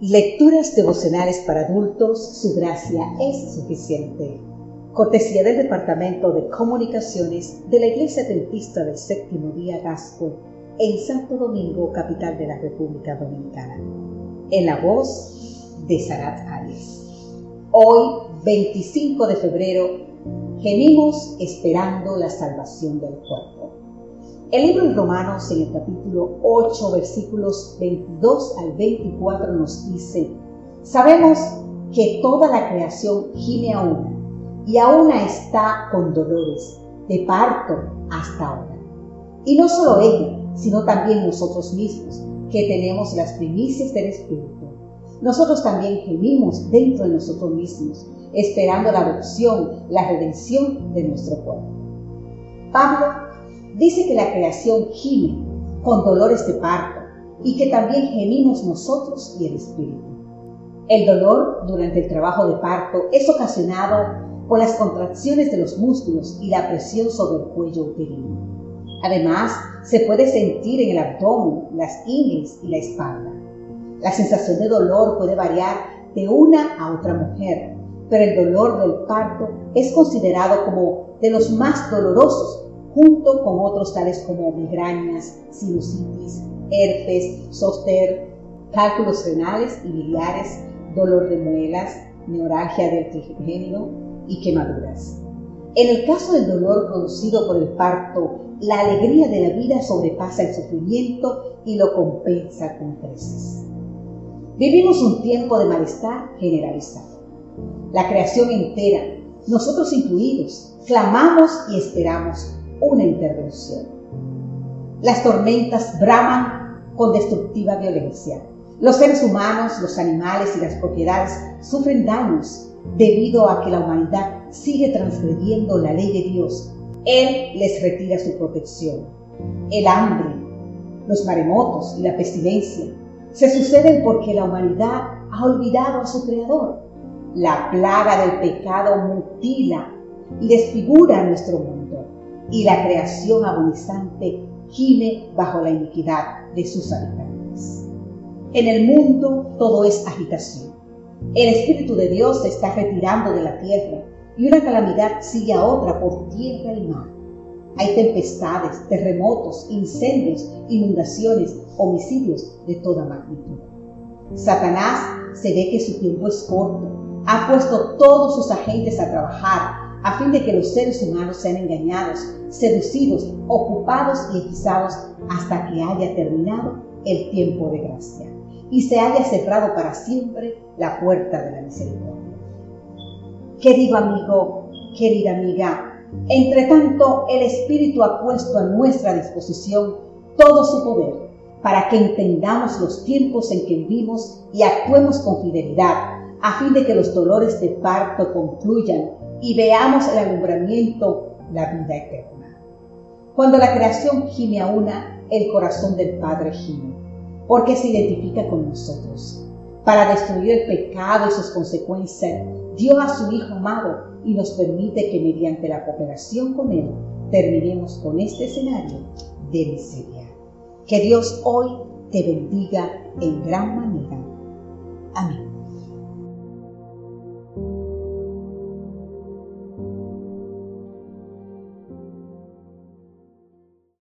Lecturas devocionales para adultos, su gracia es suficiente. Cortesía del Departamento de Comunicaciones de la Iglesia Dentista del Séptimo Día Gasco en Santo Domingo, capital de la República Dominicana. En la voz de Sarat Arias. Hoy, 25 de febrero, gemimos esperando la salvación del cuerpo. El libro de Romanos en el capítulo 8 versículos 22 al 24 nos dice, sabemos que toda la creación gime a una y aún está con dolores de parto hasta ahora. Y no solo ella, sino también nosotros mismos, que tenemos las primicias del Espíritu. Nosotros también gemimos dentro de nosotros mismos, esperando la adopción, la redención de nuestro cuerpo. Pablo dice que la creación gime con dolores de parto y que también gemimos nosotros y el espíritu. El dolor durante el trabajo de parto es ocasionado por las contracciones de los músculos y la presión sobre el cuello uterino. Además, se puede sentir en el abdomen, las ingles y la espalda. La sensación de dolor puede variar de una a otra mujer, pero el dolor del parto es considerado como de los más dolorosos junto con otros tales como migrañas, sinusitis, herpes, zoster, cálculos renales y biliares, dolor de muelas, neuralgia del trigémino y quemaduras. En el caso del dolor producido por el parto, la alegría de la vida sobrepasa el sufrimiento y lo compensa con creces. Vivimos un tiempo de malestar generalizado. La creación entera, nosotros incluidos, clamamos y esperamos una intervención. Las tormentas braman con destructiva violencia. Los seres humanos, los animales y las propiedades sufren daños debido a que la humanidad sigue transgrediendo la ley de Dios. Él les retira su protección. El hambre, los maremotos y la pestilencia se suceden porque la humanidad ha olvidado a su Creador. La plaga del pecado mutila y desfigura nuestro mundo y la creación agonizante gime bajo la iniquidad de sus habitantes. En el mundo todo es agitación. El Espíritu de Dios se está retirando de la tierra y una calamidad sigue a otra por tierra y mar. Hay tempestades, terremotos, incendios, inundaciones, homicidios de toda magnitud. Satanás se ve que su tiempo es corto. Ha puesto todos sus agentes a trabajar a fin de que los seres humanos sean engañados, seducidos, ocupados y hechizados hasta que haya terminado el tiempo de gracia y se haya cerrado para siempre la puerta de la misericordia. Querido amigo, querida amiga, entre tanto el Espíritu ha puesto a nuestra disposición todo su poder para que entendamos los tiempos en que vivimos y actuemos con fidelidad, a fin de que los dolores de parto concluyan y veamos el alumbramiento, la vida eterna. Cuando la creación gime a una, el corazón del Padre gime, porque se identifica con nosotros. Para destruir el pecado y sus consecuencias, dio a su Hijo amado y nos permite que mediante la cooperación con Él terminemos con este escenario de miseria. Que Dios hoy te bendiga en gran manera. Amén.